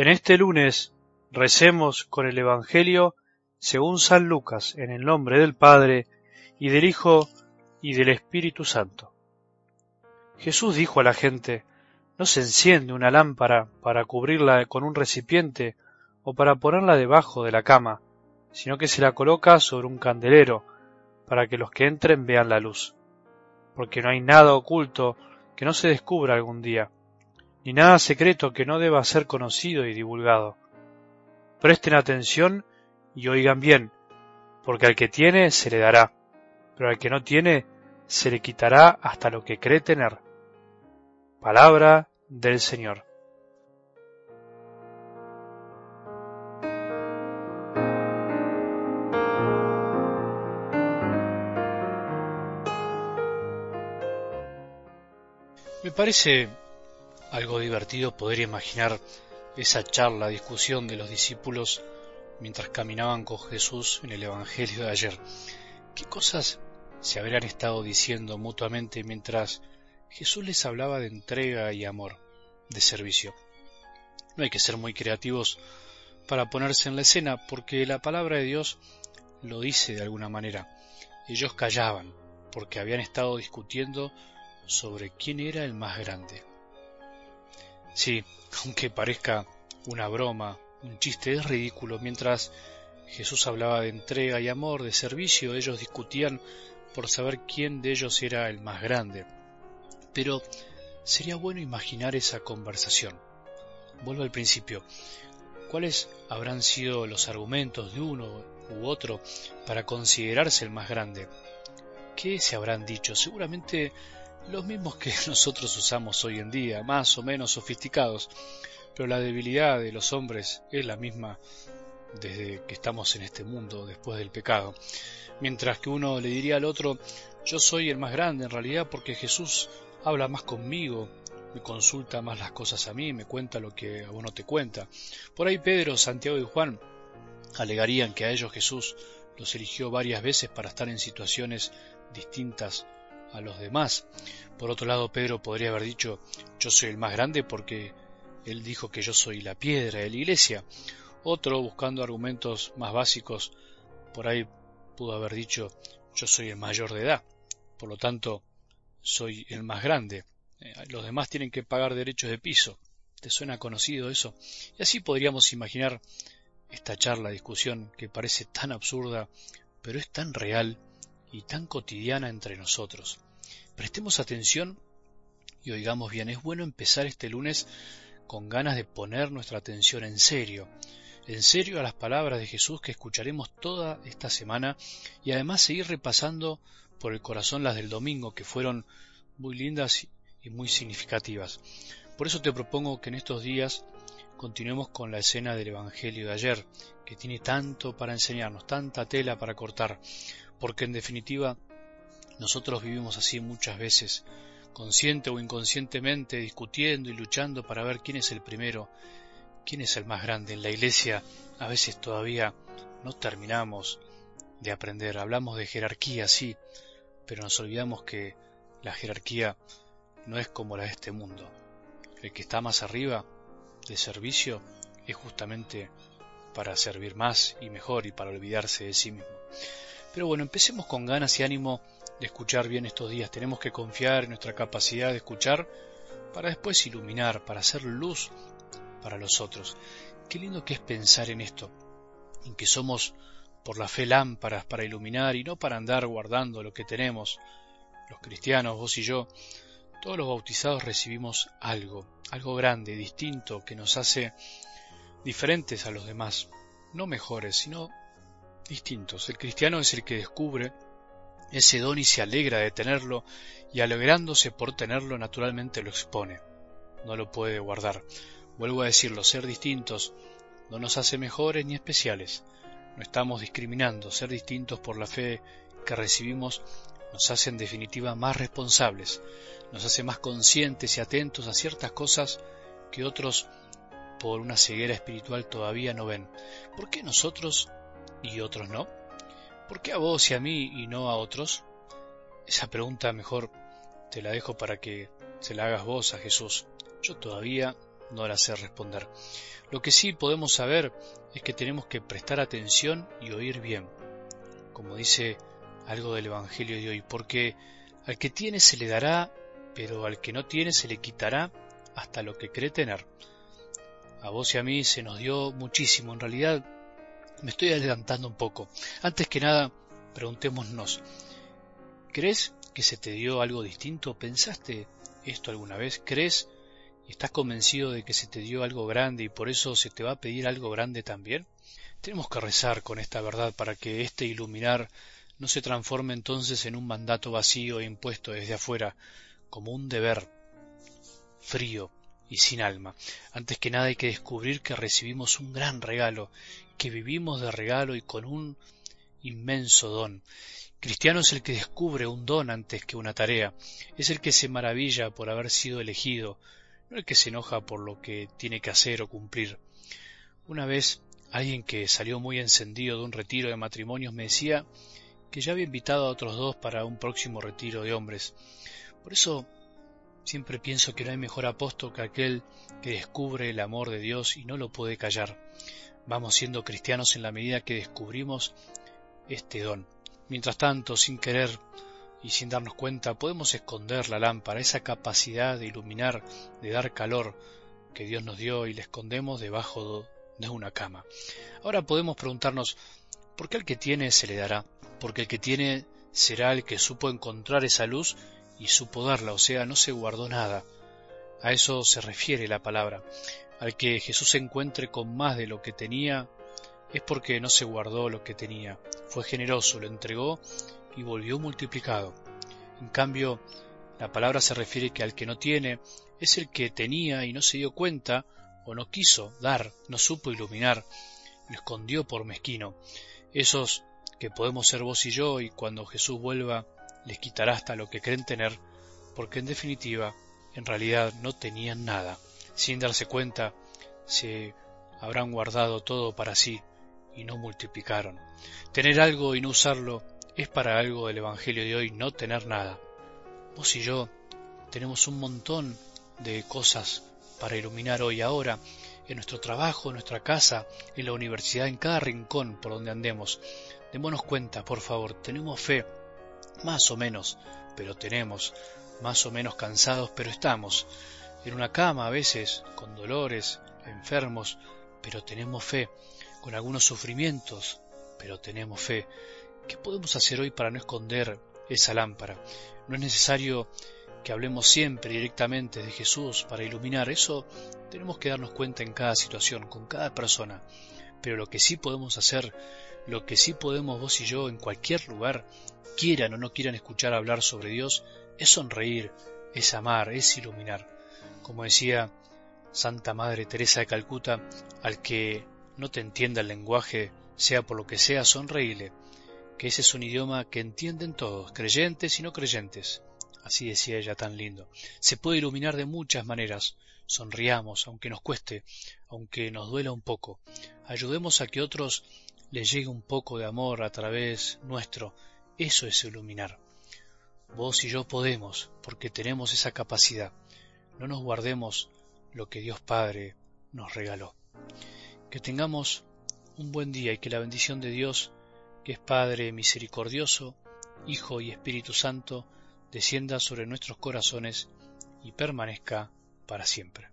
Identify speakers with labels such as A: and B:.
A: En este lunes recemos con el Evangelio según San Lucas, en el nombre del Padre, y del Hijo, y del Espíritu Santo. Jesús dijo a la gente, no se enciende una lámpara para cubrirla con un recipiente o para ponerla debajo de la cama, sino que se la coloca sobre un candelero, para que los que entren vean la luz. Porque no hay nada oculto que no se descubra algún día, ni nada secreto que no deba ser conocido y divulgado. Presten atención y oigan bien, porque al que tiene se le dará, pero al que no tiene se le quitará hasta lo que cree tener. Palabra del Señor. Me parece algo divertido poder imaginar esa charla, discusión de los discípulos mientras caminaban con Jesús en el Evangelio de ayer. ¿Qué cosas se habrían estado diciendo mutuamente mientras Jesús les hablaba de entrega y amor, de servicio? No hay que ser muy creativos para ponerse en la escena, porque la palabra de Dios lo dice de alguna manera. Ellos callaban, porque habían estado discutiendo sobre quién era el más grande. Sí, aunque parezca una broma, un chiste, es ridículo. Mientras Jesús hablaba de entrega y amor, de servicio, ellos discutían por saber quién de ellos era el más grande. Pero sería bueno imaginar esa conversación. Vuelvo al principio. ¿Cuáles habrán sido los argumentos de uno u otro para considerarse el más grande? ¿Qué se habrán dicho? Seguramente los mismos que nosotros usamos hoy en día, más o menos sofisticados, pero la debilidad de los hombres es la misma desde que estamos en este mundo después del pecado. Mientras que uno le diría al otro, yo soy el más grande en realidad porque Jesús habla más conmigo, me consulta más las cosas a mí, me cuenta lo que a uno te cuenta. Por ahí Pedro, Santiago y Juan alegarían que a ellos Jesús los eligió varias veces para estar en situaciones distintas a los demás. Por otro lado, Pedro podría haber dicho, yo soy el más grande porque él dijo que yo soy la piedra de la iglesia. Otro, buscando argumentos más básicos, por ahí pudo haber dicho, yo soy el mayor de edad, por lo tanto, soy el más grande. Eh, los demás tienen que pagar derechos de piso. ¿Te suena conocido eso? Y así podríamos imaginar esta charla, discusión que parece tan absurda, pero es tan real y tan cotidiana entre nosotros. Prestemos atención y oigamos bien, es bueno empezar este lunes con ganas de poner nuestra atención en serio, en serio a las palabras de Jesús que escucharemos toda esta semana y además seguir repasando por el corazón las del domingo que fueron muy lindas y muy significativas. Por eso te propongo que en estos días continuemos con la escena del Evangelio de ayer, que tiene tanto para enseñarnos, tanta tela para cortar porque en definitiva nosotros vivimos así muchas veces, consciente o inconscientemente, discutiendo y luchando para ver quién es el primero, quién es el más grande. En la iglesia a veces todavía no terminamos de aprender, hablamos de jerarquía, sí, pero nos olvidamos que la jerarquía no es como la de este mundo. El que está más arriba de servicio es justamente para servir más y mejor y para olvidarse de sí mismo. Pero bueno, empecemos con ganas y ánimo de escuchar bien estos días. Tenemos que confiar en nuestra capacidad de escuchar para después iluminar, para hacer luz para los otros. Qué lindo que es pensar en esto, en que somos por la fe lámparas para iluminar y no para andar guardando lo que tenemos. Los cristianos, vos y yo, todos los bautizados recibimos algo, algo grande, distinto, que nos hace diferentes a los demás, no mejores, sino distintos. El cristiano es el que descubre ese don y se alegra de tenerlo y alegrándose por tenerlo naturalmente lo expone. No lo puede guardar. Vuelvo a decirlo, ser distintos no nos hace mejores ni especiales. No estamos discriminando. Ser distintos por la fe que recibimos nos hace en definitiva más responsables, nos hace más conscientes y atentos a ciertas cosas que otros por una ceguera espiritual todavía no ven. ¿Por qué nosotros y otros no? ¿Por qué a vos y a mí y no a otros? Esa pregunta mejor te la dejo para que se la hagas vos a Jesús. Yo todavía no la sé responder. Lo que sí podemos saber es que tenemos que prestar atención y oír bien, como dice algo del Evangelio de hoy, porque al que tiene se le dará, pero al que no tiene se le quitará hasta lo que cree tener. A vos y a mí se nos dio muchísimo, en realidad me estoy adelantando un poco. Antes que nada, preguntémonos, ¿crees que se te dio algo distinto? ¿Pensaste esto alguna vez? ¿Crees y estás convencido de que se te dio algo grande y por eso se te va a pedir algo grande también? Tenemos que rezar con esta verdad para que este iluminar no se transforme entonces en un mandato vacío e impuesto desde afuera, como un deber frío y sin alma. Antes que nada hay que descubrir que recibimos un gran regalo, que vivimos de regalo y con un inmenso don. Cristiano es el que descubre un don antes que una tarea, es el que se maravilla por haber sido elegido, no el que se enoja por lo que tiene que hacer o cumplir. Una vez alguien que salió muy encendido de un retiro de matrimonios me decía que ya había invitado a otros dos para un próximo retiro de hombres. Por eso siempre pienso que no hay mejor apóstol que aquel que descubre el amor de Dios y no lo puede callar. Vamos siendo cristianos en la medida que descubrimos este don. Mientras tanto, sin querer y sin darnos cuenta, podemos esconder la lámpara, esa capacidad de iluminar, de dar calor que Dios nos dio y la escondemos debajo de una cama. Ahora podemos preguntarnos, ¿por qué al que tiene se le dará? Porque el que tiene será el que supo encontrar esa luz y supo darla, o sea, no se guardó nada. A eso se refiere la palabra. Al que Jesús se encuentre con más de lo que tenía, es porque no se guardó lo que tenía, fue generoso, lo entregó y volvió multiplicado. En cambio, la palabra se refiere que al que no tiene es el que tenía y no se dio cuenta o no quiso dar, no supo iluminar, lo escondió por mezquino. Esos que podemos ser vos y yo y cuando Jesús vuelva les quitará hasta lo que creen tener, porque en definitiva, en realidad no tenían nada. Sin darse cuenta, se habrán guardado todo para sí y no multiplicaron. Tener algo y no usarlo es para algo del Evangelio de hoy no tener nada. Vos y yo tenemos un montón de cosas para iluminar hoy ahora, en nuestro trabajo, en nuestra casa, en la universidad, en cada rincón por donde andemos. Démonos cuenta, por favor, tenemos fe, más o menos, pero tenemos, más o menos cansados, pero estamos, en una cama a veces, con dolores, enfermos, pero tenemos fe, con algunos sufrimientos, pero tenemos fe. ¿Qué podemos hacer hoy para no esconder esa lámpara? No es necesario que hablemos siempre directamente de Jesús para iluminar, eso tenemos que darnos cuenta en cada situación, con cada persona. Pero lo que sí podemos hacer, lo que sí podemos vos y yo en cualquier lugar, quieran o no quieran escuchar hablar sobre Dios, es sonreír, es amar, es iluminar. Como decía Santa Madre Teresa de Calcuta, al que no te entienda el lenguaje, sea por lo que sea, sonreíle, que ese es un idioma que entienden todos, creyentes y no creyentes. Así decía ella tan lindo. Se puede iluminar de muchas maneras. Sonriamos, aunque nos cueste, aunque nos duela un poco. Ayudemos a que otros les llegue un poco de amor a través nuestro, eso es iluminar. Vos y yo podemos, porque tenemos esa capacidad. No nos guardemos lo que Dios Padre nos regaló. Que tengamos un buen día y que la bendición de Dios, que es Padre misericordioso, Hijo y Espíritu Santo, descienda sobre nuestros corazones y permanezca para siempre.